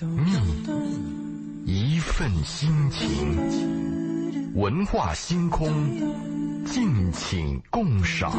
你一份心情，文化星空，敬请共赏。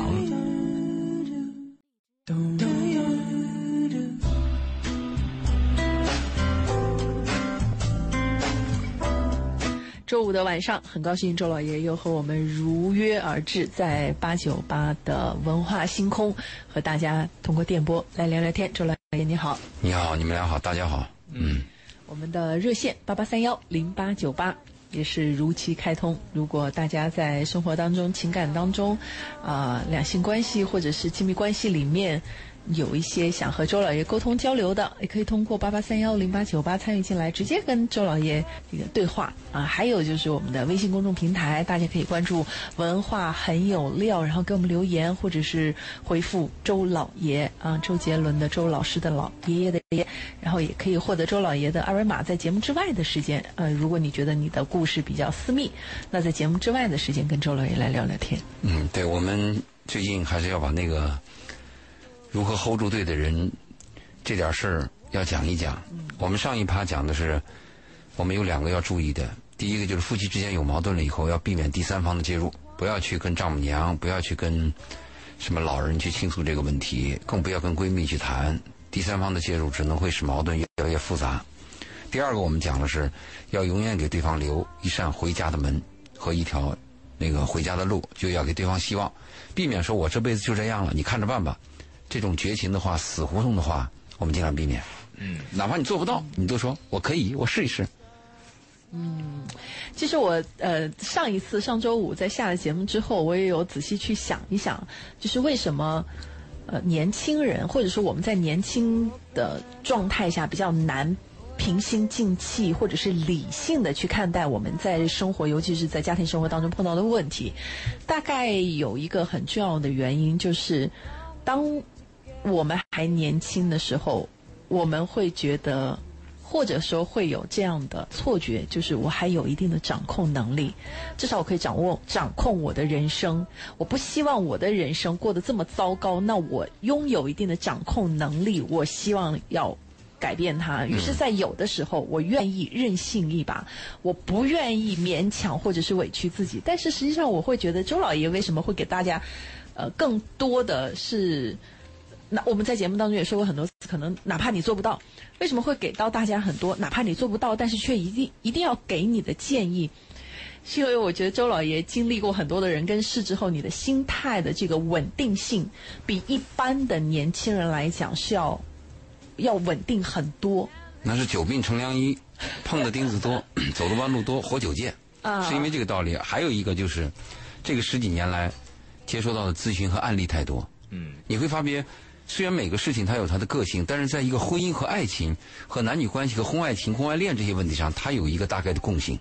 周五的晚上，很高兴周老爷又和我们如约而至，在八九八的文化星空和大家通过电波来聊聊天。周老爷你好，你好，你们俩好，大家好。嗯，我们的热线八八三幺零八九八也是如期开通。如果大家在生活当中、情感当中，啊、两性关系或者是亲密关系里面。有一些想和周老爷沟通交流的，也可以通过八八三幺零八九八参与进来，直接跟周老爷这个对话啊。还有就是我们的微信公众平台，大家可以关注“文化很有料”，然后给我们留言，或者是回复“周老爷”啊，周杰伦的周老师的老爷爷的爷，然后也可以获得周老爷的二维码，在节目之外的时间，呃，如果你觉得你的故事比较私密，那在节目之外的时间跟周老爷来聊聊天。嗯，对，我们最近还是要把那个如何 hold 住对的人这点事儿要讲一讲。我们上一趴讲的是，我们有两个要注意的。第一个就是夫妻之间有矛盾了以后，要避免第三方的介入，不要去跟丈母娘，不要去跟什么老人去倾诉这个问题，更不要跟闺蜜去谈。第三方的介入只能会使矛盾越来越复杂。第二个，我们讲的是要永远给对方留一扇回家的门和一条那个回家的路，就要给对方希望，避免说我这辈子就这样了，你看着办吧。这种绝情的话、死胡同的话，我们尽量避免。嗯，哪怕你做不到，你都说我可以，我试一试。嗯其实我呃上一次上周五在下了节目之后，我也有仔细去想一想，就是为什么呃年轻人或者说我们在年轻的状态下比较难平心静气或者是理性的去看待我们在生活，尤其是在家庭生活当中碰到的问题。大概有一个很重要的原因，就是当我们还年轻的时候，我们会觉得。或者说会有这样的错觉，就是我还有一定的掌控能力，至少我可以掌握掌控我的人生。我不希望我的人生过得这么糟糕，那我拥有一定的掌控能力，我希望要改变它。于是，在有的时候，我愿意任性一把，我不愿意勉强或者是委屈自己。但是实际上，我会觉得周老爷为什么会给大家，呃，更多的是。那我们在节目当中也说过很多次，可能哪怕你做不到，为什么会给到大家很多？哪怕你做不到，但是却一定一定要给你的建议，是因为我觉得周老爷经历过很多的人跟事之后，你的心态的这个稳定性，比一般的年轻人来讲是要要稳定很多。那是久病成良医，碰的钉子多，走的弯路多，活久见。啊是因为这个道理。还有一个就是，这个十几年来接收到的咨询和案例太多。嗯，你会发现，虽然每个事情它有它的个性，但是在一个婚姻和爱情、和男女关系、和婚外情、婚外恋这些问题上，它有一个大概的共性。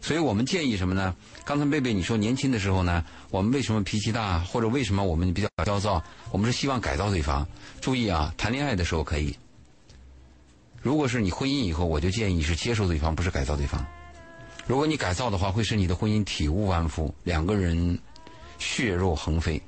所以我们建议什么呢？刚才贝贝你说年轻的时候呢，我们为什么脾气大，或者为什么我们比较焦躁？我们是希望改造对方。注意啊，谈恋爱的时候可以。如果是你婚姻以后，我就建议是接受对方，不是改造对方。如果你改造的话，会使你的婚姻体无完肤，两个人血肉横飞。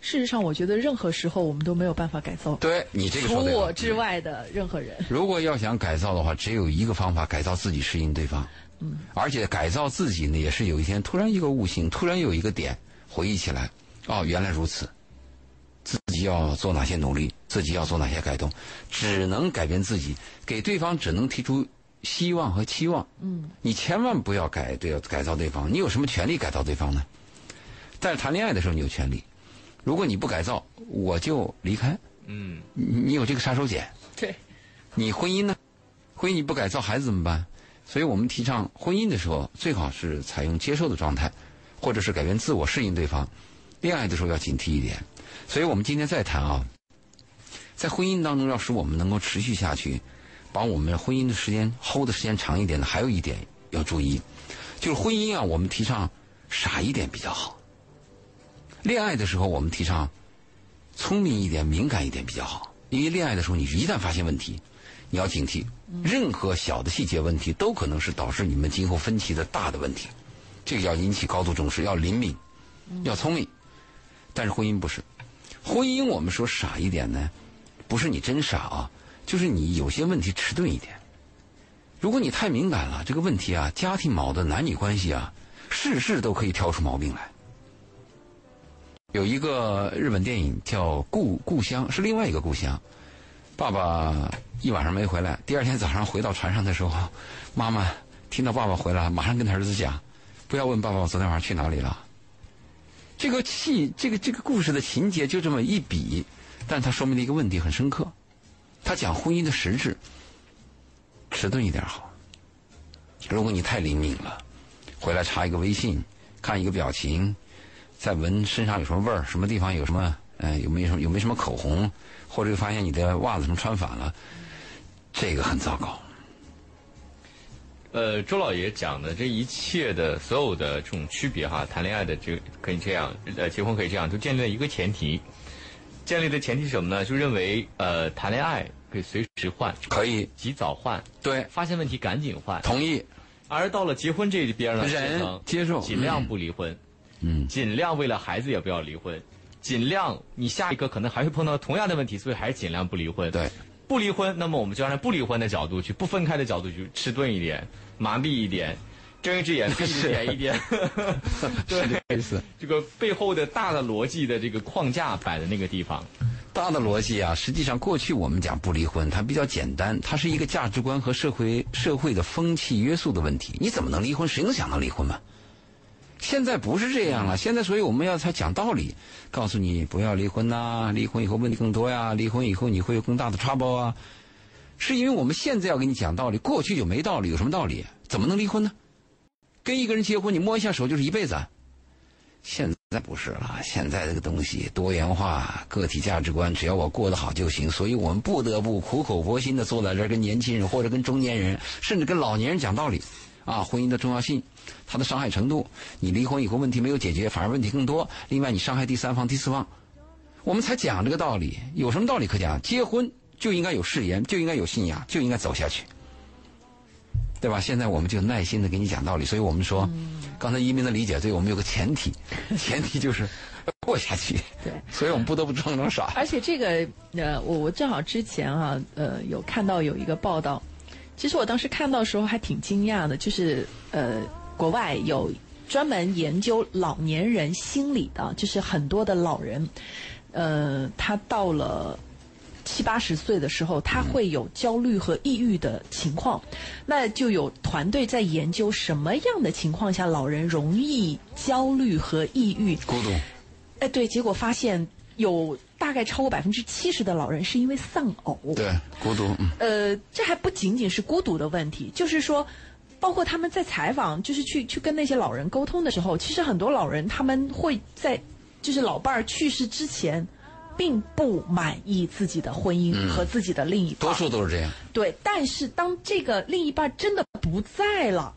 事实上，我觉得任何时候我们都没有办法改造，对你这个除我之外的任何人。如果要想改造的话，只有一个方法：改造自己，适应对方。嗯，而且改造自己呢，也是有一天突然一个悟性，突然有一个点回忆起来，哦，原来如此，自己要做哪些努力，自己要做哪些改动，只能改变自己，给对方只能提出希望和期望。嗯，你千万不要改对改造对方，你有什么权利改造对方呢？但是谈恋爱的时候你有权利，如果你不改造，我就离开。嗯，你你有这个杀手锏。对，你婚姻呢？婚姻你不改造，孩子怎么办？所以我们提倡婚姻的时候，最好是采用接受的状态，或者是改变自我，适应对方。恋爱的时候要警惕一点。所以我们今天再谈啊，在婚姻当中，要使我们能够持续下去，把我们婚姻的时间 hold 的时间长一点的，还有一点要注意，就是婚姻啊，我们提倡傻一点比较好。恋爱的时候，我们提倡聪明一点、敏感一点比较好。因为恋爱的时候，你一旦发现问题，你要警惕，任何小的细节问题都可能是导致你们今后分歧的大的问题。这个要引起高度重视，要灵敏，要聪明。但是婚姻不是，婚姻我们说傻一点呢，不是你真傻啊，就是你有些问题迟钝一点。如果你太敏感了，这个问题啊，家庭矛盾、男女关系啊，事事都可以挑出毛病来。有一个日本电影叫《故故乡》，是另外一个故乡。爸爸一晚上没回来，第二天早上回到船上的时候，妈妈听到爸爸回来，马上跟他儿子讲：“不要问爸爸我昨天晚上去哪里了。”这个戏，这个这个故事的情节就这么一笔，但它说明了一个问题很深刻。他讲婚姻的实质。迟钝一点好。如果你太灵敏了，回来查一个微信，看一个表情，再闻身上有什么味儿，什么地方有什么，呃，有没有什么有没什么口红，或者发现你的袜子什么穿反了，这个很糟糕。呃，周老爷讲的这一切的所有的这种区别哈，谈恋爱的这可以这样，呃，结婚可以这样，就建立了一个前提，建立的前提是什么呢？就认为呃，谈恋爱。可以随时换，可以及早换，对，发现问题赶紧换，同意。而到了结婚这一边呢，人接受，尽量不离婚，嗯，尽量为了孩子也不要离婚，尽量你下一个可能还会碰到同样的问题，所以还是尽量不离婚。对，不离婚，那么我们就按照不离婚的角度去，不分开的角度去，迟钝一点，麻痹一点，睁一只眼闭一只眼一点，对，意思。这个背后的大的逻辑的这个框架摆在那个地方。大的逻辑啊，实际上过去我们讲不离婚，它比较简单，它是一个价值观和社会社会的风气约束的问题。你怎么能离婚？谁能想到离婚嘛？现在不是这样了，现在所以我们要才讲道理，告诉你不要离婚呐，离婚以后问题更多呀，离婚以后你会有更大的 trouble 啊。是因为我们现在要给你讲道理，过去就没道理，有什么道理？怎么能离婚呢？跟一个人结婚，你摸一下手就是一辈子。现在不是了，现在这个东西多元化，个体价值观，只要我过得好就行。所以我们不得不苦口婆心的坐在这儿，跟年轻人或者跟中年人，甚至跟老年人讲道理，啊，婚姻的重要性，它的伤害程度。你离婚以后问题没有解决，反而问题更多。另外，你伤害第三方、第四方，我们才讲这个道理。有什么道理可讲？结婚就应该有誓言，就应该有信仰，就应该走下去。对吧？现在我们就耐心的给你讲道理，所以我们说，刚才移民的理解，对我们有个前提，前提就是过下去。对，所以我们不得不装装傻。而且这个，呃，我我正好之前啊，呃，有看到有一个报道，其实我当时看到时候还挺惊讶的，就是呃，国外有专门研究老年人心理的，就是很多的老人，呃，他到了。七八十岁的时候，他会有焦虑和抑郁的情况，那就有团队在研究什么样的情况下老人容易焦虑和抑郁。孤独。哎，对，结果发现有大概超过百分之七十的老人是因为丧偶。对，孤独。呃，这还不仅仅是孤独的问题，就是说，包括他们在采访，就是去去跟那些老人沟通的时候，其实很多老人他们会在，就是老伴儿去世之前。并不满意自己的婚姻和自己的另一半，多数都是这样。对，但是当这个另一半真的不在了，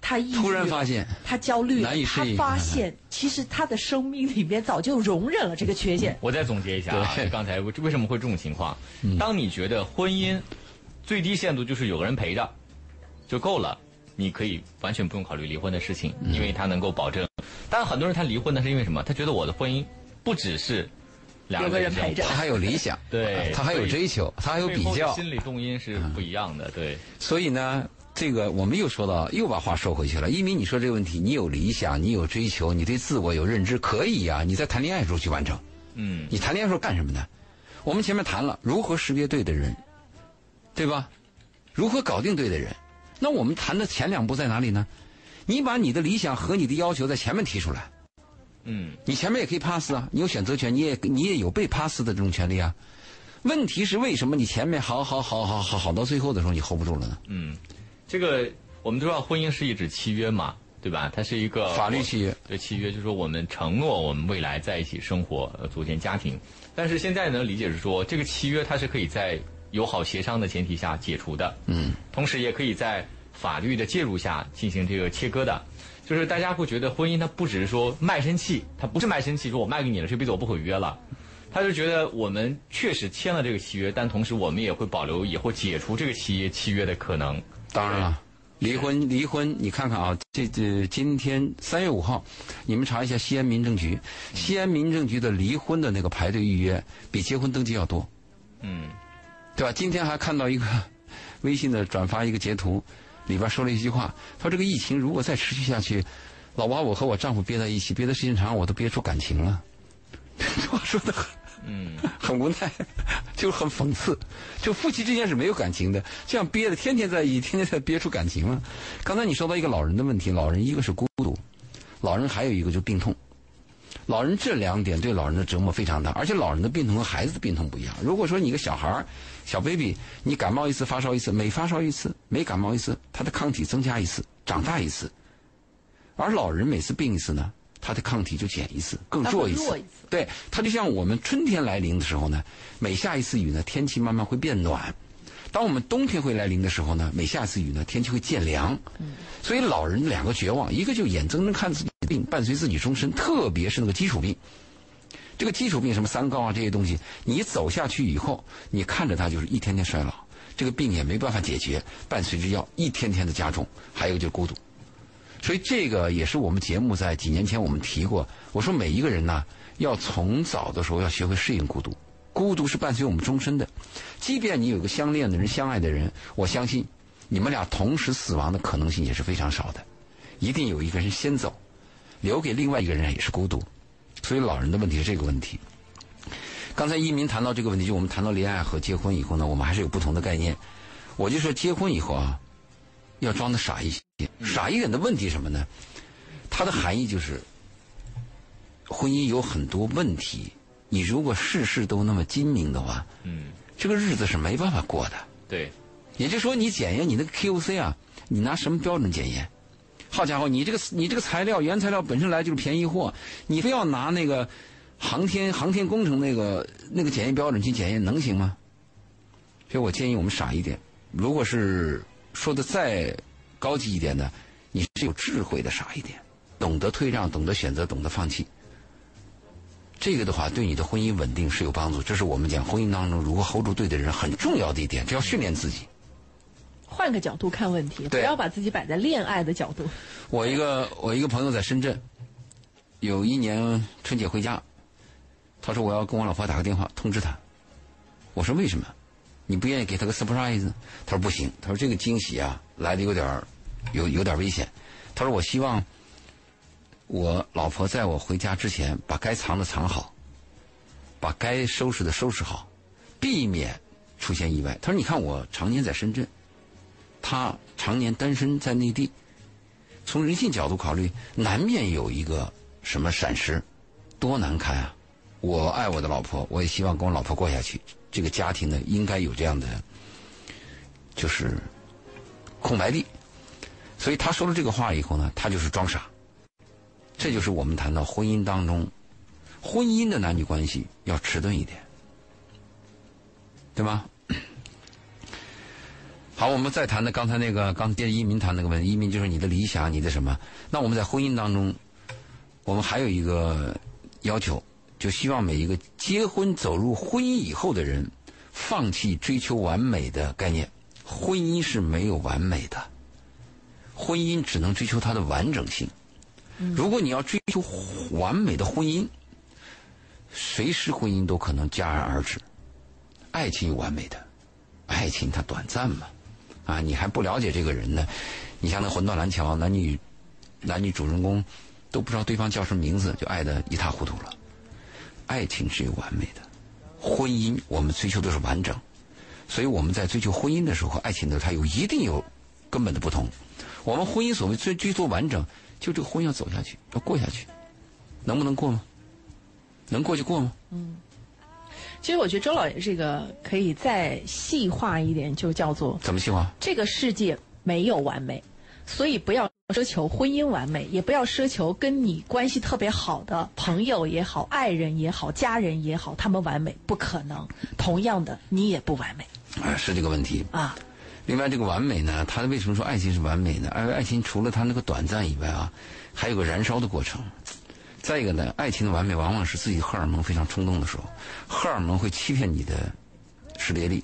他突然发现他焦虑，难以适应。他发现其实他的生命里面早就容忍了这个缺陷。我再总结一下啊，刚才为什么会这种情况？当你觉得婚姻最低限度就是有个人陪着就够了，你可以完全不用考虑离婚的事情，因为他能够保证。但很多人他离婚呢是因为什么？他觉得我的婚姻不只是。两个人陪着，他还有理想，对，他还有追求，他还有比较，心理动因是不一样的，对。所以呢，这个我们又说到，又把话说回去了。一鸣，你说这个问题，你有理想，你有追求，你对自我有认知，可以呀。你在谈恋爱时候去完成，嗯，你谈恋爱时候干什么呢？我们前面谈了如何识别对的人，对吧？如何搞定对的人？那我们谈的前两步在哪里呢？你把你的理想和你的要求在前面提出来。嗯，你前面也可以 pass 啊，你有选择权，你也你也有被 pass 的这种权利啊。问题是为什么你前面好好好好好好到最后的时候你 hold 不住了呢？嗯，这个我们都知道，婚姻是一纸契约嘛，对吧？它是一个法律契约。对，契约就是说我们承诺我们未来在一起生活，呃，组建家庭。但是现在呢，理解是说，这个契约它是可以在友好协商的前提下解除的。嗯。同时也可以在法律的介入下进行这个切割的。就是大家会觉得婚姻它不只是说卖身契，它不是卖身契，说我卖给你了，这辈子我不毁约了。他就觉得我们确实签了这个契约，但同时我们也会保留以后解除这个契约契约的可能。当然了，离婚离婚，你看看啊，这这今天三月五号，你们查一下西安民政局，西安民政局的离婚的那个排队预约比结婚登记要多。嗯，对吧？今天还看到一个微信的转发一个截图，里边说了一句话，他说这个疫情如果再持续下去，老把我和我丈夫憋在一起，憋的时间长，我都憋出感情了。这话说的很，嗯，很无奈，就很讽刺。就夫妻之间是没有感情的，这样憋的天天在一起，天天在憋出感情了。刚才你说到一个老人的问题，老人一个是孤独，老人还有一个就病痛。老人这两点对老人的折磨非常大，而且老人的病痛和孩子的病痛不一样。如果说你一个小孩儿、小 baby，你感冒一次发烧一次，每发烧一次，每感冒一次，他的抗体增加一次，长大一次；而老人每次病一次呢，他的抗体就减一次，更弱一次。对，他就像我们春天来临的时候呢，每下一次雨呢，天气慢慢会变暖；当我们冬天会来临的时候呢，每下一次雨呢，天气会渐凉。所以老人两个绝望，一个就眼睁睁看自己的病伴随自己终身，特别是那个基础病。这个基础病什么三高啊这些东西，你走下去以后，你看着它就是一天天衰老，这个病也没办法解决，伴随着要一天天的加重，还有就是孤独。所以这个也是我们节目在几年前我们提过，我说每一个人呢，要从早的时候要学会适应孤独，孤独是伴随我们终身的。即便你有个相恋的人、相爱的人，我相信你们俩同时死亡的可能性也是非常少的，一定有一个人先走，留给另外一个人也是孤独。所以老人的问题是这个问题。刚才一民谈到这个问题，就我们谈到恋爱和结婚以后呢，我们还是有不同的概念。我就说结婚以后啊，要装的傻一些，傻一点的问题什么呢？它的含义就是，婚姻有很多问题，你如果事事都那么精明的话，嗯，这个日子是没办法过的。对，也就是说，你检验你那个 QC 啊，你拿什么标准检验？好家伙，你这个你这个材料原材料本身来就是便宜货，你非要拿那个航天航天工程那个那个检验标准去检验，能行吗？所以我建议我们傻一点。如果是说的再高级一点的，你是有智慧的傻一点，懂得退让，懂得选择，懂得放弃。这个的话，对你的婚姻稳定是有帮助。这是我们讲婚姻当中如何 hold 住对的人很重要的一点，这要训练自己。换个角度看问题，不要把自己摆在恋爱的角度。我一个我一个朋友在深圳，有一年春节回家，他说我要跟我老婆打个电话通知她。我说为什么？你不愿意给她个 surprise？他说不行，他说这个惊喜啊来的有点儿有有点危险。他说我希望我老婆在我回家之前把该藏的藏好，把该收拾的收拾好，避免出现意外。他说你看我常年在深圳，他常年单身在内地。从人性角度考虑，难免有一个什么闪失，多难堪啊！我爱我的老婆，我也希望跟我老婆过下去。这个家庭呢，应该有这样的，就是空白地。所以他说了这个话以后呢，他就是装傻。这就是我们谈到婚姻当中，婚姻的男女关系要迟钝一点，对吧？好，我们再谈的刚才那个，刚接着一民谈那个问题，一民就是你的理想，你的什么？那我们在婚姻当中，我们还有一个要求，就希望每一个结婚走入婚姻以后的人，放弃追求完美的概念。婚姻是没有完美的，婚姻只能追求它的完整性。如果你要追求完美的婚姻，随时婚姻都可能戛然而止。爱情有完美的，爱情它短暂嘛。啊，你还不了解这个人呢。你像那《魂断蓝桥》，男女男女主人公都不知道对方叫什么名字，就爱得一塌糊涂了。爱情是有完美的，婚姻我们追求的是完整，所以我们在追求婚姻的时候爱情的时候，它有一定有根本的不同。我们婚姻所谓追追求完整，就这个婚要走下去，要过下去，能不能过吗？能过就过吗？嗯其实我觉得周老爷这个可以再细化一点，就叫做怎么细化？这个世界没有完美，所以不要奢求婚姻完美，也不要奢求跟你关系特别好的朋友也好、爱人也好、家人也好，他们完美不可能。同样的，你也不完美啊，是这个问题。啊。另外，这个完美呢，它为什么说爱情是完美呢？爱爱情除了它那个短暂以外啊，还有个燃烧的过程。再一个呢，爱情的完美往往是自己荷尔蒙非常冲动的时候，荷尔蒙会欺骗你的识别力，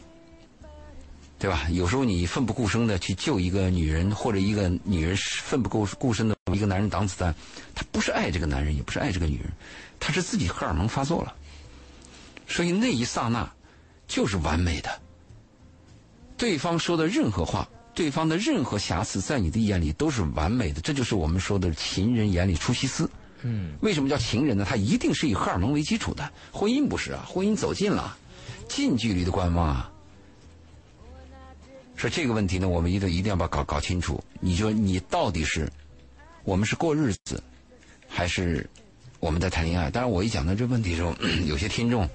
对吧？有时候你奋不顾身的去救一个女人，或者一个女人奋不顾顾身的一个男人挡子弹，他不是爱这个男人，也不是爱这个女人，他是自己荷尔蒙发作了。所以那一刹那就是完美的，对方说的任何话，对方的任何瑕疵，在你的眼里都是完美的。这就是我们说的“情人眼里出西施”。嗯，为什么叫情人呢？它一定是以荷尔蒙为基础的。婚姻不是啊，婚姻走近了，近距离的观望啊。说这个问题呢，我们一定一定要把搞搞清楚。你说你到底是我们是过日子，还是我们在谈恋爱？当然，我一讲到这问题的时候，有些听众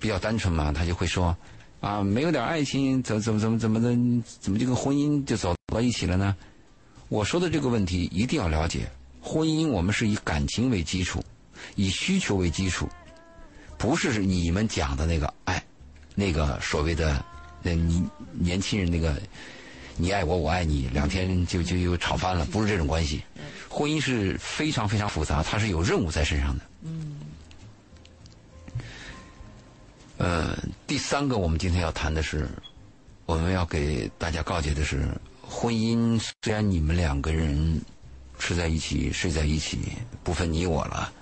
比较单纯嘛，他就会说啊，没有点爱情，怎么怎么怎么怎么的，怎么就跟婚姻就走到一起了呢？我说的这个问题一定要了解。婚姻我们是以感情为基础，以需求为基础，不是你们讲的那个爱，那个所谓的那你年轻人那个你爱我我爱你，两天就就又吵翻了，不是这种关系。婚姻是非常非常复杂，它是有任务在身上的。嗯。呃，第三个我们今天要谈的是，我们要给大家告诫的是，婚姻虽然你们两个人。吃在一起，睡在一起，不分你我了。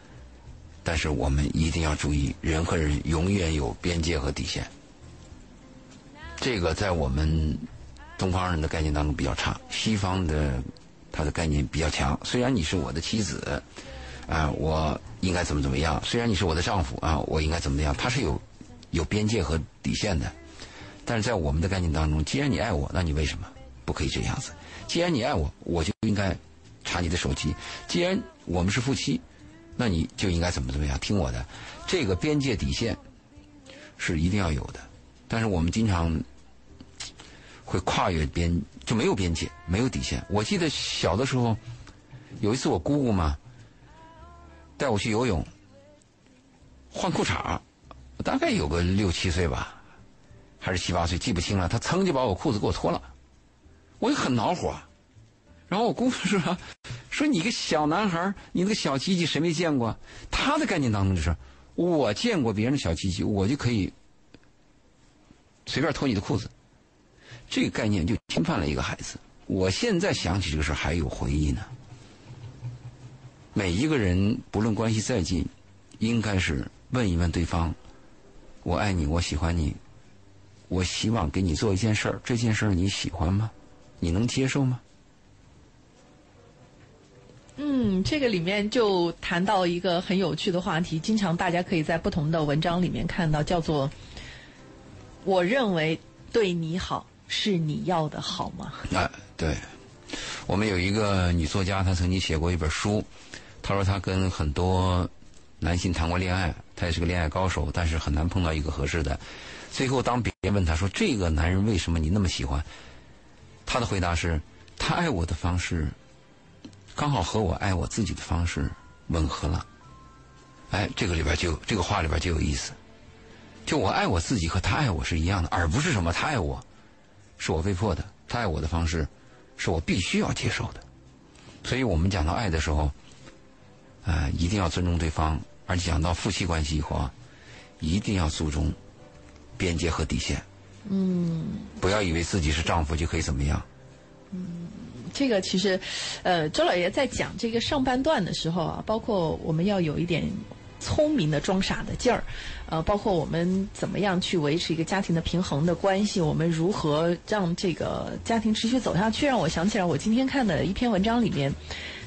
但是我们一定要注意，人和人永远有边界和底线。这个在我们东方人的概念当中比较差，西方的他的概念比较强。虽然你是我的妻子，啊，我应该怎么怎么样；虽然你是我的丈夫，啊，我应该怎么样。他是有有边界和底线的。但是在我们的概念当中，既然你爱我，那你为什么不可以这样子？既然你爱我，我就应该。查你的手机，既然我们是夫妻，那你就应该怎么怎么样，听我的。这个边界底线是一定要有的，但是我们经常会跨越边，就没有边界，没有底线。我记得小的时候，有一次我姑姑嘛带我去游泳，换裤衩大概有个六七岁吧，还是七八岁，记不清了。她噌就把我裤子给我脱了，我也很恼火。然后我姑父说：“ 说你个小男孩你那个小鸡鸡谁没见过？他的概念当中就是，我见过别人的小鸡鸡，我就可以随便脱你的裤子。这个概念就侵犯了一个孩子。我现在想起这个事还有回忆呢。每一个人不论关系再近，应该是问一问对方：我爱你，我喜欢你，我希望给你做一件事儿，这件事儿你喜欢吗？你能接受吗？”嗯，这个里面就谈到一个很有趣的话题，经常大家可以在不同的文章里面看到，叫做“我认为对你好是你要的好吗？”啊，对，我们有一个女作家，她曾经写过一本书，她说她跟很多男性谈过恋爱，她也是个恋爱高手，但是很难碰到一个合适的。最后，当别人问她说：“这个男人为什么你那么喜欢？”她的回答是：“他爱我的方式。”刚好和我爱我自己的方式吻合了，哎，这个里边就这个话里边就有意思，就我爱我自己和他爱我是一样的，而不是什么他爱我，是我被迫的，他爱我的方式是我必须要接受的，所以我们讲到爱的时候，啊，一定要尊重对方，而且讲到夫妻关系以后啊，一定要注重边界和底线，嗯，不要以为自己是丈夫就可以怎么样，嗯。这个其实，呃，周老爷在讲这个上半段的时候啊，包括我们要有一点聪明的装傻的劲儿，呃，包括我们怎么样去维持一个家庭的平衡的关系，我们如何让这个家庭持续走下去，让我想起来我今天看的一篇文章里面，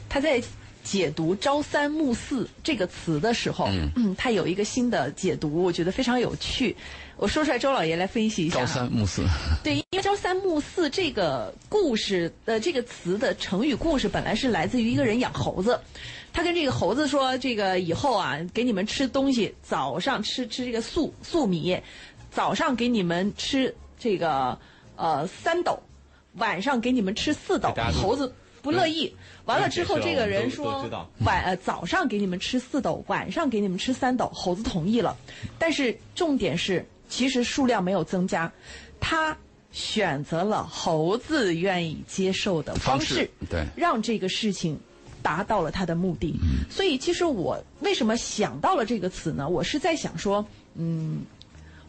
他在解读“朝三暮四”这个词的时候，嗯，他有一个新的解读，我觉得非常有趣。我说出来，周老爷来分析一下。朝三暮四。对，因为“朝三暮四”这个故事的这个词的成语故事，本来是来自于一个人养猴子，他跟这个猴子说：“这个以后啊，给你们吃东西，早上吃吃这个粟粟米，早上给你们吃这个呃三斗，晚上给你们吃四斗。”猴子不乐意。完了之后，这个人说：“晚呃早上给你们吃四斗，晚上给你们吃三斗。”猴子同意了，但是重点是。其实数量没有增加，他选择了猴子愿意接受的方式，对，让这个事情达到了他的目的。所以，其实我为什么想到了这个词呢？我是在想说，嗯，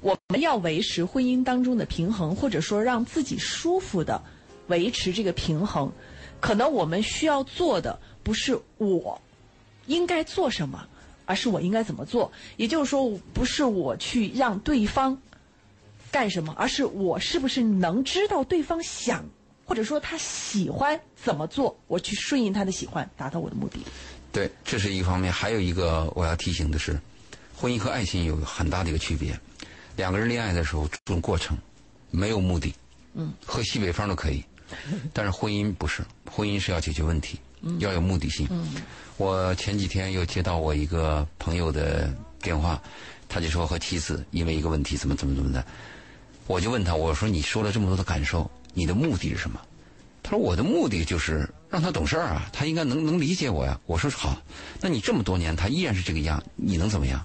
我们要维持婚姻当中的平衡，或者说让自己舒服的维持这个平衡，可能我们需要做的不是我应该做什么。而是我应该怎么做？也就是说，不是我去让对方干什么，而是我是不是能知道对方想，或者说他喜欢怎么做，我去顺应他的喜欢，达到我的目的。对，这是一个方面。还有一个我要提醒的是，婚姻和爱情有很大的一个区别。两个人恋爱的时候注重过程，没有目的。嗯，喝西北风都可以，但是婚姻不是，婚姻是要解决问题，要有目的性。嗯，我前几天又接到我一个朋友的电话，他就说和妻子因为一个问题怎么怎么怎么的，我就问他，我说你说了这么多的感受，你的目的是什么？他说我的目的就是让他懂事儿啊，他应该能能理解我呀。我说好，那你这么多年他依然是这个样，你能怎么样？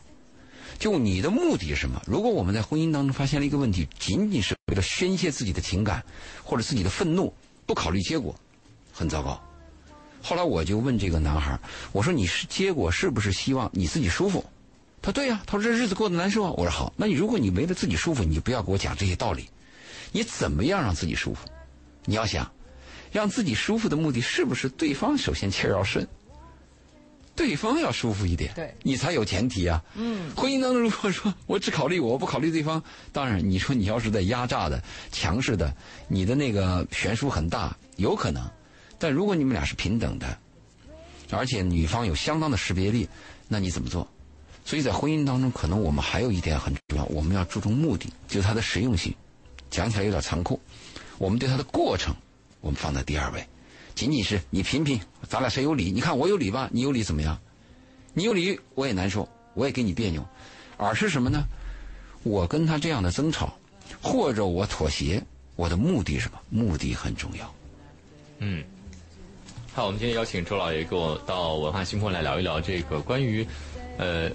就你的目的是什么？如果我们在婚姻当中发现了一个问题，仅仅是为了宣泄自己的情感或者自己的愤怒，不考虑结果，很糟糕。后来我就问这个男孩，我说你是结果是不是希望你自己舒服？他对呀，他说这日子过得难受啊。我说好，那你如果你为了自己舒服，你就不要给我讲这些道理。你怎么样让自己舒服？你要想让自己舒服的目的是不是对方首先气儿要顺？对方要舒服一点，对你才有前提啊。嗯，婚姻当中如果说我只考虑我，不考虑对方，当然你说你要是在压榨的、强势的，你的那个悬殊很大，有可能。但如果你们俩是平等的，而且女方有相当的识别力，那你怎么做？所以在婚姻当中，可能我们还有一点很重要，我们要注重目的，就是它的实用性。讲起来有点残酷，我们对它的过程，我们放在第二位。仅仅是你评评，咱俩谁有理？你看我有理吧，你有理怎么样？你有理我也难受，我也给你别扭。而是什么呢？我跟他这样的争吵，或者我妥协，我的目的是什么？目的很重要。嗯，好，我们今天邀请周老爷跟我到文化星空来聊一聊这个关于，呃，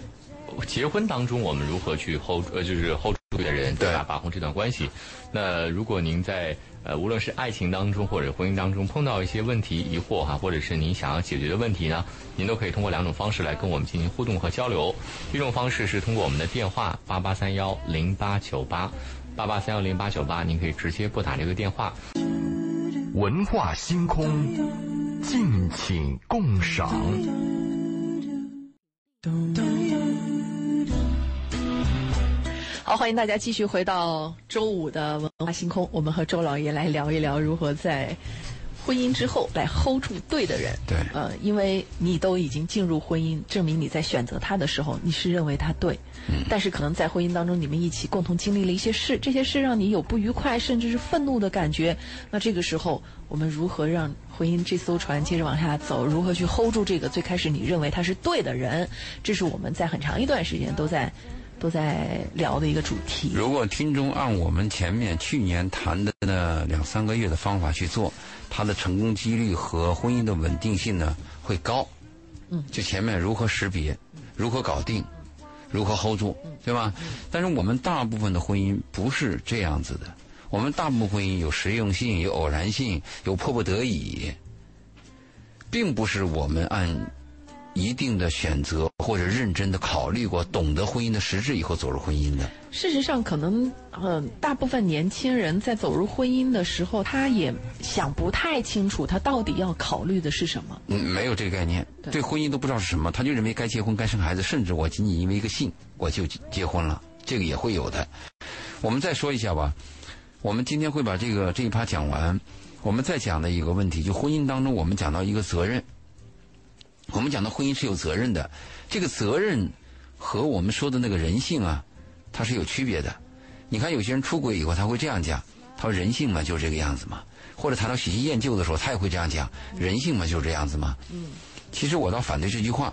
结婚当中我们如何去 hold 呃，就是 hold 住的人，对吧？把控这段关系。那如果您在呃，无论是爱情当中或者婚姻当中碰到一些问题、疑惑哈，或者是您想要解决的问题呢，您都可以通过两种方式来跟我们进行互动和交流。一种方式是通过我们的电话八八三幺零八九八八八三幺零八九八，您可以直接拨打这个电话。文化星空，敬请共赏。好，欢迎大家继续回到周五的文化星空，我们和周老爷来聊一聊如何在婚姻之后来 hold 住对的人。对呃，因为你都已经进入婚姻，证明你在选择他的时候，你是认为他对。嗯。但是可能在婚姻当中，你们一起共同经历了一些事，这些事让你有不愉快，甚至是愤怒的感觉。那这个时候，我们如何让婚姻这艘船接着往下走？如何去 hold 住这个最开始你认为他是对的人？这是我们在很长一段时间都在都在聊的一个主题。如果听众按我们前面去年谈的那两三个月的方法去做，他的成功几率和婚姻的稳定性呢会高。嗯，就前面如何识别，如何搞定，如何 hold 住，对吧？但是我们大部分的婚姻不是这样子的，我们大部分婚姻有实用性，有偶然性，有迫不得已，并不是我们按一定的选择或者认真的考虑过，懂得婚姻的实质以后走入婚姻的。事实上，可能呃，大部分年轻人在走入婚姻的时候，他也想不太清楚，他到底要考虑的是什么。嗯，没有这个概念，对对婚姻都不知道是什么，他就认为该结婚该生孩子，甚至我仅仅因为一个姓我就结婚了，这个也会有的。我们再说一下吧，我们今天会把这个这一趴讲完，我们再讲的一个问题，就婚姻当中我们讲到一个责任，我们讲的婚姻是有责任的，这个责任和我们说的那个人性啊，它是有区别的。你看有些人出轨以后他会这样讲，他说人性嘛就是这个样子嘛，或者谈到喜新厌旧的时候他也会这样讲，人性嘛就是这样子嘛。嗯，其实我倒反对这句话。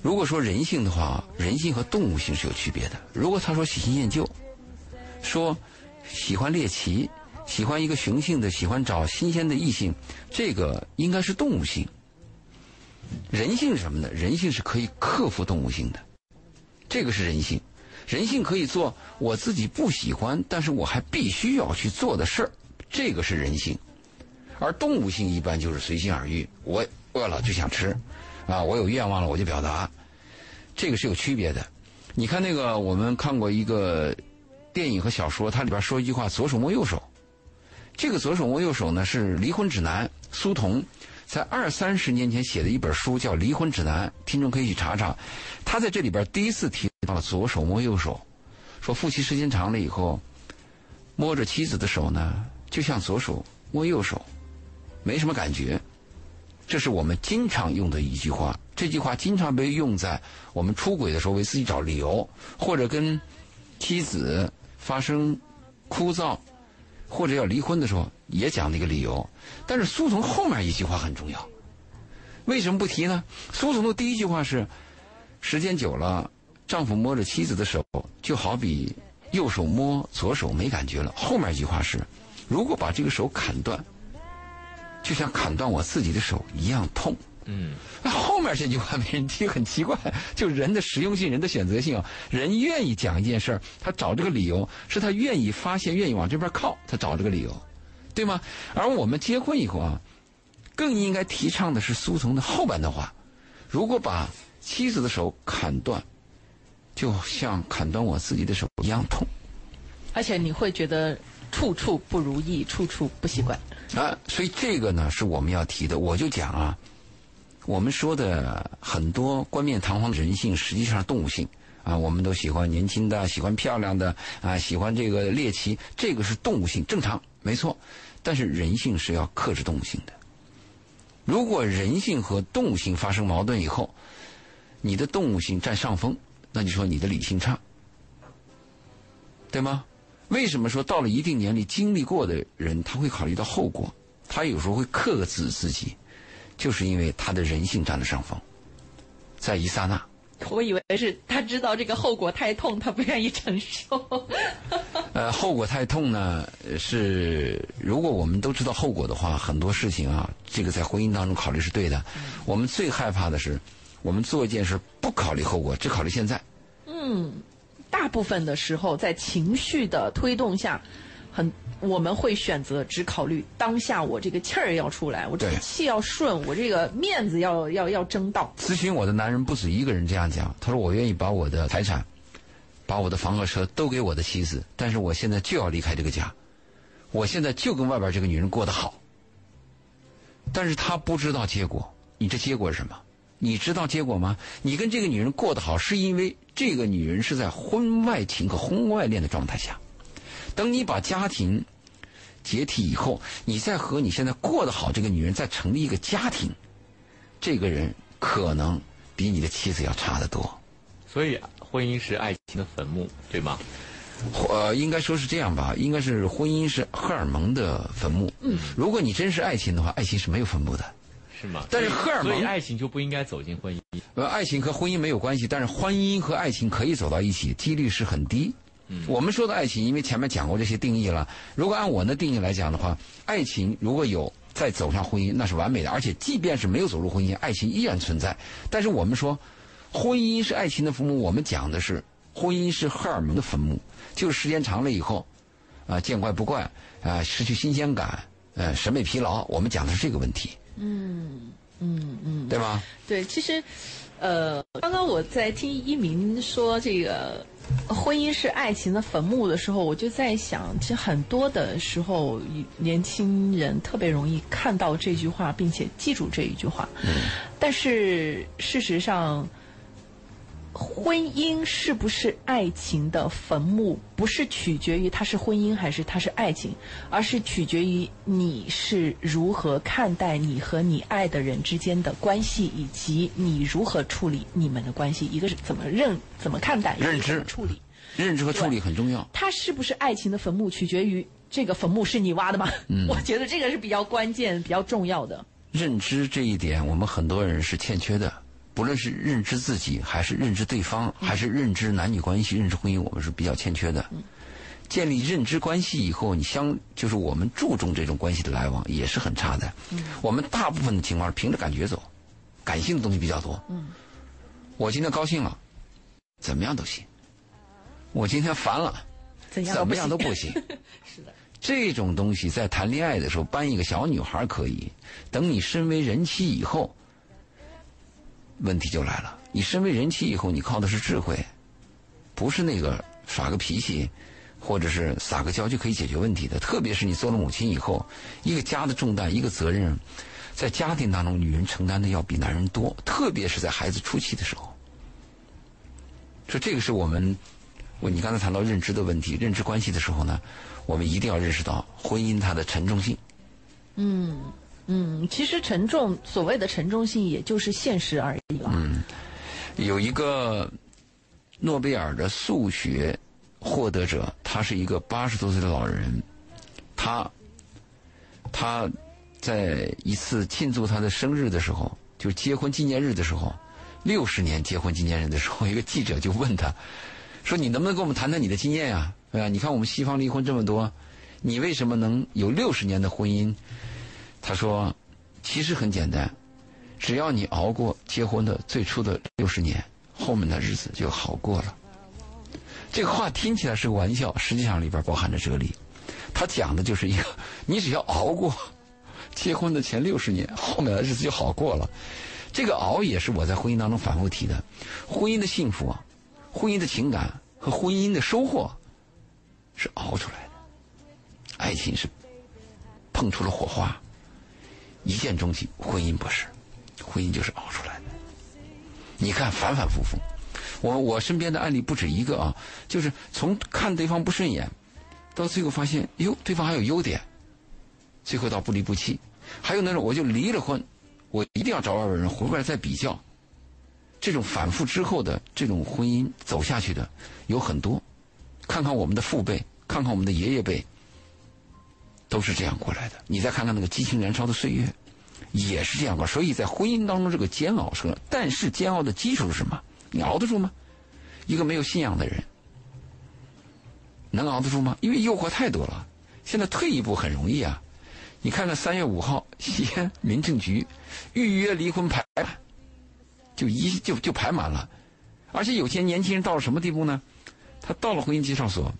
如果说人性的话，人性和动物性是有区别的。如果他说喜新厌旧，说喜欢猎奇，喜欢一个雄性的，喜欢找新鲜的异性，这个应该是动物性。人性是什么呢？人性是可以克服动物性的，这个是人性。人性可以做我自己不喜欢，但是我还必须要去做的事儿，这个是人性。而动物性一般就是随心而欲，我饿了就想吃，啊，我有愿望了我就表达，这个是有区别的。你看那个，我们看过一个电影和小说，它里边说一句话：“左手摸右手。”这个“左手摸右手”呢，是离婚指南苏童在二三十年前写的一本书，叫《离婚指南》，听众可以去查查。他在这里边第一次提到了“左手摸右手”，说夫妻时间长了以后，摸着妻子的手呢，就像左手摸右手，没什么感觉。这是我们经常用的一句话，这句话经常被用在我们出轨的时候为自己找理由，或者跟妻子发生枯燥，或者要离婚的时候也讲那个理由。但是苏童后面一句话很重要，为什么不提呢？苏童的第一句话是：时间久了，丈夫摸着妻子的手，就好比右手摸左手没感觉了。后面一句话是：如果把这个手砍断。就像砍断我自己的手一样痛。嗯，那后面这句话没人听，很奇怪。就人的实用性，人的选择性啊，人愿意讲一件事儿，他找这个理由，是他愿意发现，愿意往这边靠，他找这个理由，对吗？而我们结婚以后啊，更应该提倡的是苏从的后半段话：如果把妻子的手砍断，就像砍断我自己的手一样痛。而且你会觉得处处不如意，处处不习惯。啊，所以这个呢是我们要提的。我就讲啊，我们说的很多冠冕堂皇的人性，实际上是动物性啊。我们都喜欢年轻的，喜欢漂亮的啊，喜欢这个猎奇，这个是动物性，正常，没错。但是人性是要克制动物性的。如果人性和动物性发生矛盾以后，你的动物性占上风，那你说你的理性差，对吗？为什么说到了一定年龄经历过的人，他会考虑到后果？他有时候会克制自己，就是因为他的人性占了上风，在一刹那。我以为是他知道这个后果太痛，他不愿意承受。呃，后果太痛呢，是如果我们都知道后果的话，很多事情啊，这个在婚姻当中考虑是对的。我们最害怕的是，我们做一件事不考虑后果，只考虑现在。嗯。大部分的时候，在情绪的推动下，很我们会选择只考虑当下，我这个气儿要出来，我这个气要顺，我这个面子要要要争到。咨询我的男人不止一个人这样讲，他说我愿意把我的财产，把我的房和车都给我的妻子，但是我现在就要离开这个家，我现在就跟外边这个女人过得好，但是他不知道结果，你这结果是什么？你知道结果吗？你跟这个女人过得好，是因为这个女人是在婚外情和婚外恋的状态下。等你把家庭解体以后，你再和你现在过得好这个女人再成立一个家庭，这个人可能比你的妻子要差得多。所以，婚姻是爱情的坟墓，对吗？呃，应该说是这样吧，应该是婚姻是荷尔蒙的坟墓。嗯，如果你真是爱情的话，爱情是没有坟墓的。是吗？但是荷尔蒙，所以爱情就不应该走进婚姻。呃，爱情和婚姻没有关系，但是婚姻和爱情可以走到一起，几率是很低。嗯，我们说的爱情，因为前面讲过这些定义了。如果按我的定义来讲的话，爱情如果有再走上婚姻，那是完美的。而且，即便是没有走入婚姻，爱情依然存在。但是我们说，婚姻是爱情的坟墓，我们讲的是婚姻是荷尔蒙的坟墓，就是时间长了以后，啊，见怪不怪，啊，失去新鲜感，呃，审美疲劳。我们讲的是这个问题。嗯嗯嗯，对吧？对，其实，呃，刚刚我在听一鸣说这个婚姻是爱情的坟墓的时候，我就在想，其实很多的时候，年轻人特别容易看到这句话，并且记住这一句话。嗯，但是事实上。婚姻是不是爱情的坟墓？不是取决于它是婚姻还是它是爱情，而是取决于你是如何看待你和你爱的人之间的关系，以及你如何处理你们的关系。一个是怎么认、怎么看待、认知、处理、认知和处理很重要。它是不是爱情的坟墓，取决于这个坟墓是你挖的吗？嗯，我觉得这个是比较关键、比较重要的。认知这一点，我们很多人是欠缺的。不论是认知自己，还是认知对方，还是认知男女关系、认知婚姻，我们是比较欠缺的。建立认知关系以后，你相就是我们注重这种关系的来往也是很差的。我们大部分的情况是凭着感觉走，感性的东西比较多。我今天高兴了，怎么样都行；我今天烦了，怎么样都不行。是的，这种东西在谈恋爱的时候搬一个小女孩可以，等你身为人妻以后。问题就来了，你身为人妻以后，你靠的是智慧，不是那个耍个脾气，或者是撒个娇就可以解决问题的。特别是你做了母亲以后，一个家的重担，一个责任，在家庭当中，女人承担的要比男人多，特别是在孩子初期的时候。说这个是我们我你刚才谈到认知的问题，认知关系的时候呢，我们一定要认识到婚姻它的沉重性。嗯嗯，其实沉重，所谓的沉重性，也就是现实而已了。嗯，有一个诺贝尔的数学获得者，他是一个八十多岁的老人，他他在一次庆祝他的生日的时候，就结婚纪念日的时候，六十年结婚纪念日的时候，一个记者就问他，说你能不能跟我们谈谈你的经验呀？对吧？你看我们西方离婚这么多，你为什么能有六十年的婚姻？他说，其实很简单，只要你熬过结婚的最初的六十年，后面的日子就好过了。这个话听起来是个玩笑，实际上里边包含着哲理。他讲的就是一个，你只要熬过结婚的前六十年，后面的日子就好过了。这个熬也是我在婚姻当中反复提的，婚姻的幸福、婚姻的情感和婚姻的收获是熬出来的，爱情是碰出了火花。一见钟情，婚姻不是，婚姻就是熬出来的。你看反反复复，我我身边的案例不止一个啊，就是从看对方不顺眼，到最后发现哟，对方还有优点，最后到不离不弃。还有那种我就离了婚，我一定要找外边人回过来再比较。这种反复之后的这种婚姻走下去的有很多，看看我们的父辈，看看我们的爷爷辈。都是这样过来的。你再看看那个激情燃烧的岁月，也是这样过。所以在婚姻当中，这个煎熬是，但是煎熬的基础是什么？你熬得住吗？一个没有信仰的人，能熬得住吗？因为诱惑太多了。现在退一步很容易啊。你看看三月五号，西安民政局预约离婚排，就一就就排满了。而且有些年轻人到了什么地步呢？他到了婚姻介绍所。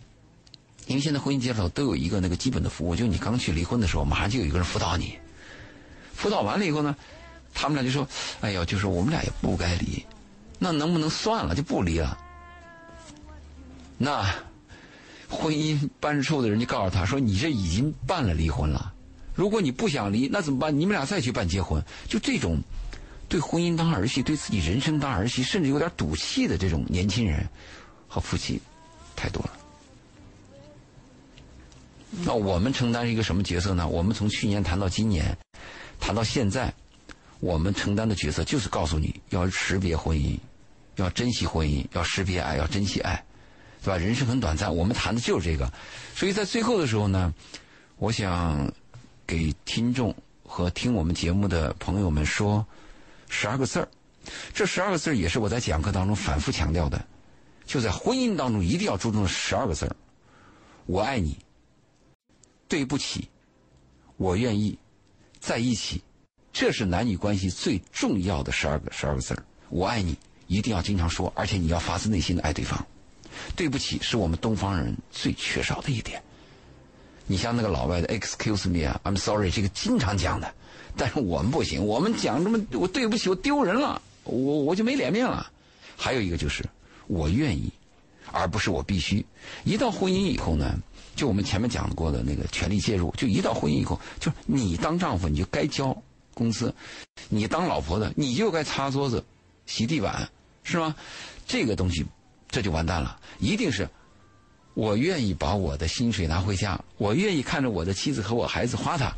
因为现在婚姻介绍都有一个那个基本的服务，就你刚去离婚的时候，马上就有一个人辅导你。辅导完了以后呢，他们俩就说：“哎呦，就是我们俩也不该离，那能不能算了就不离了？”那婚姻办事处的人就告诉他说：“你这已经办了离婚了，如果你不想离，那怎么办？你们俩再去办结婚。”就这种对婚姻当儿戏、对自己人生当儿戏，甚至有点赌气的这种年轻人和夫妻太多了。那我们承担一个什么角色呢？我们从去年谈到今年，谈到现在，我们承担的角色就是告诉你要识别婚姻，要珍惜婚姻，要识别爱，要珍惜爱，对吧？人生很短暂，我们谈的就是这个。所以在最后的时候呢，我想给听众和听我们节目的朋友们说十二个字儿。这十二个字儿也是我在讲课当中反复强调的，就在婚姻当中一定要注重的十二个字儿：我爱你。对不起，我愿意在一起，这是男女关系最重要的十二个十二个字儿。我爱你，一定要经常说，而且你要发自内心的爱对方。对不起，是我们东方人最缺少的一点。你像那个老外的 “excuse me” 啊，“I'm sorry”，这个经常讲的，但是我们不行，我们讲这么我对不起，我丢人了，我我就没脸面了。还有一个就是我愿意，而不是我必须。一到婚姻以后呢？就我们前面讲过的那个权力介入，就一到婚姻以后，就你当丈夫你就该交工资，你当老婆的你就该擦桌子、洗地板，是吗？这个东西这就完蛋了。一定是我愿意把我的薪水拿回家，我愿意看着我的妻子和我孩子花它。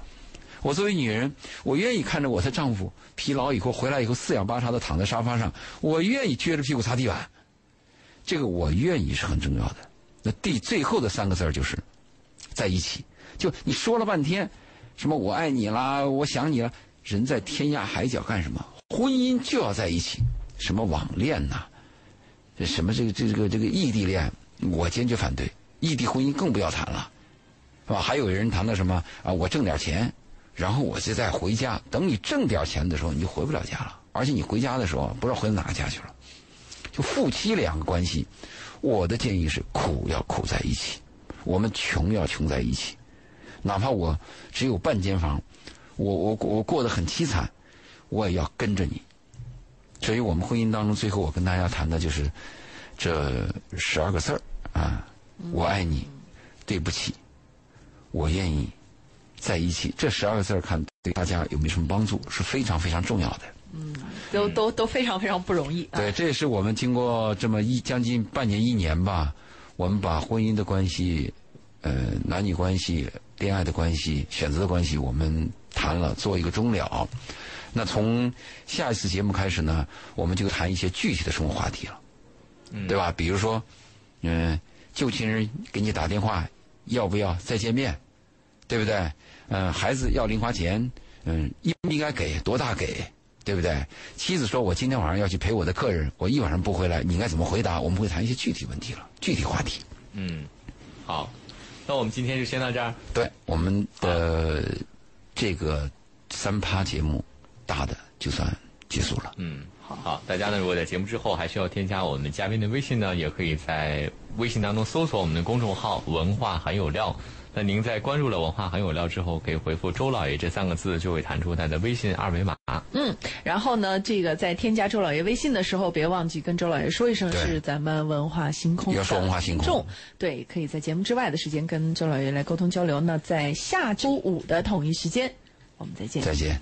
我作为女人，我愿意看着我的丈夫疲劳以后回来以后四仰八叉的躺在沙发上，我愿意撅着屁股擦地板。这个我愿意是很重要的。那第最后的三个字就是。在一起，就你说了半天，什么我爱你啦，我想你了，人在天涯海角干什么？婚姻就要在一起，什么网恋呐，什么这个这个这个异地恋，我坚决反对，异地婚姻更不要谈了，是吧？还有人谈到什么啊？我挣点钱，然后我就再回家。等你挣点钱的时候，你就回不了家了，而且你回家的时候，不知道回到哪个家去了。就夫妻两个关系，我的建议是苦要苦在一起。我们穷要穷在一起，哪怕我只有半间房，我我我过得很凄惨，我也要跟着你。所以我们婚姻当中，最后我跟大家谈的就是这十二个字儿啊，我爱你，对不起，我愿意在一起。这十二个字儿，看对大家有没有什么帮助，是非常非常重要的。嗯，都都都非常非常不容易。对，这也是我们经过这么一将近半年一年吧。我们把婚姻的关系、呃男女关系、恋爱的关系、选择的关系，我们谈了，做一个终了。那从下一次节目开始呢，我们就谈一些具体的生活话题了，对吧？比如说，嗯、旧情人给你打电话，要不要再见面？对不对？嗯、孩子要零花钱，嗯，应不应该给？多大给？对不对？妻子说：“我今天晚上要去陪我的客人，我一晚上不回来，你应该怎么回答？”我们会谈一些具体问题了，具体话题。嗯，好，那我们今天就先到这儿。对我们的这个三趴节目，大的就算结束了。嗯，好，大家呢，如果在节目之后还需要添加我们嘉宾的微信呢，也可以在微信当中搜索我们的公众号“文化很有料”。那您在关注了“文化很有料”之后，可以回复“周老爷”这三个字，就会弹出他的微信二维码。嗯，然后呢，这个在添加周老爷微信的时候，别忘记跟周老爷说一声是咱们文化星空要说文化星空对，可以在节目之外的时间跟周老爷来沟通交流。那在下周五的统一时间，我们再见。再见。